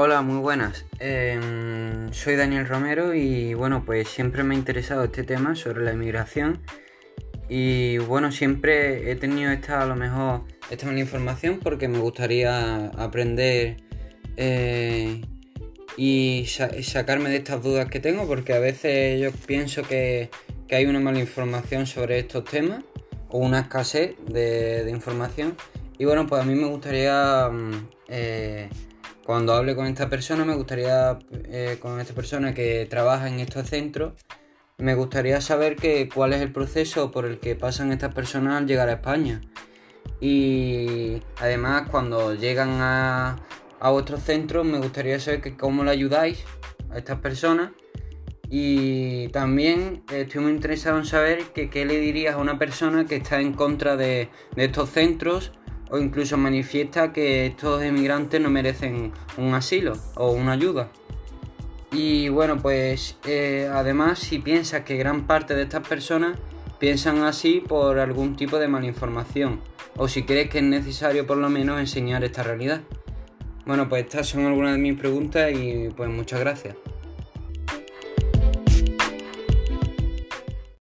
Hola, muy buenas. Em, soy Daniel Romero y bueno, pues siempre me ha interesado este tema sobre la inmigración y bueno, siempre he tenido esta a lo mejor esta mala información porque me gustaría aprender eh, y sacarme de estas dudas que tengo porque a veces yo pienso que, hay una mala información sobre estos temas o una escasez de, información y bueno, pues a mí me gustaría... Mm, eh, cuando hable con esta persona, me gustaría, eh, con esta persona que trabaja en estos centros, me gustaría saber que, cuál es el proceso por el que pasan estas personas al llegar a España. Y además, cuando llegan a, a vuestros centros, me gustaría saber que cómo le ayudáis a estas personas. Y también estoy muy interesado en saber qué le dirías a una persona que está en contra de, de estos centros o incluso manifiesta que estos emigrantes no merecen un asilo o una ayuda. Y bueno, pues eh, además si piensas que gran parte de estas personas piensan así por algún tipo de malinformación o si crees que es necesario por lo menos enseñar esta realidad. Bueno, pues estas son algunas de mis preguntas y pues muchas gracias.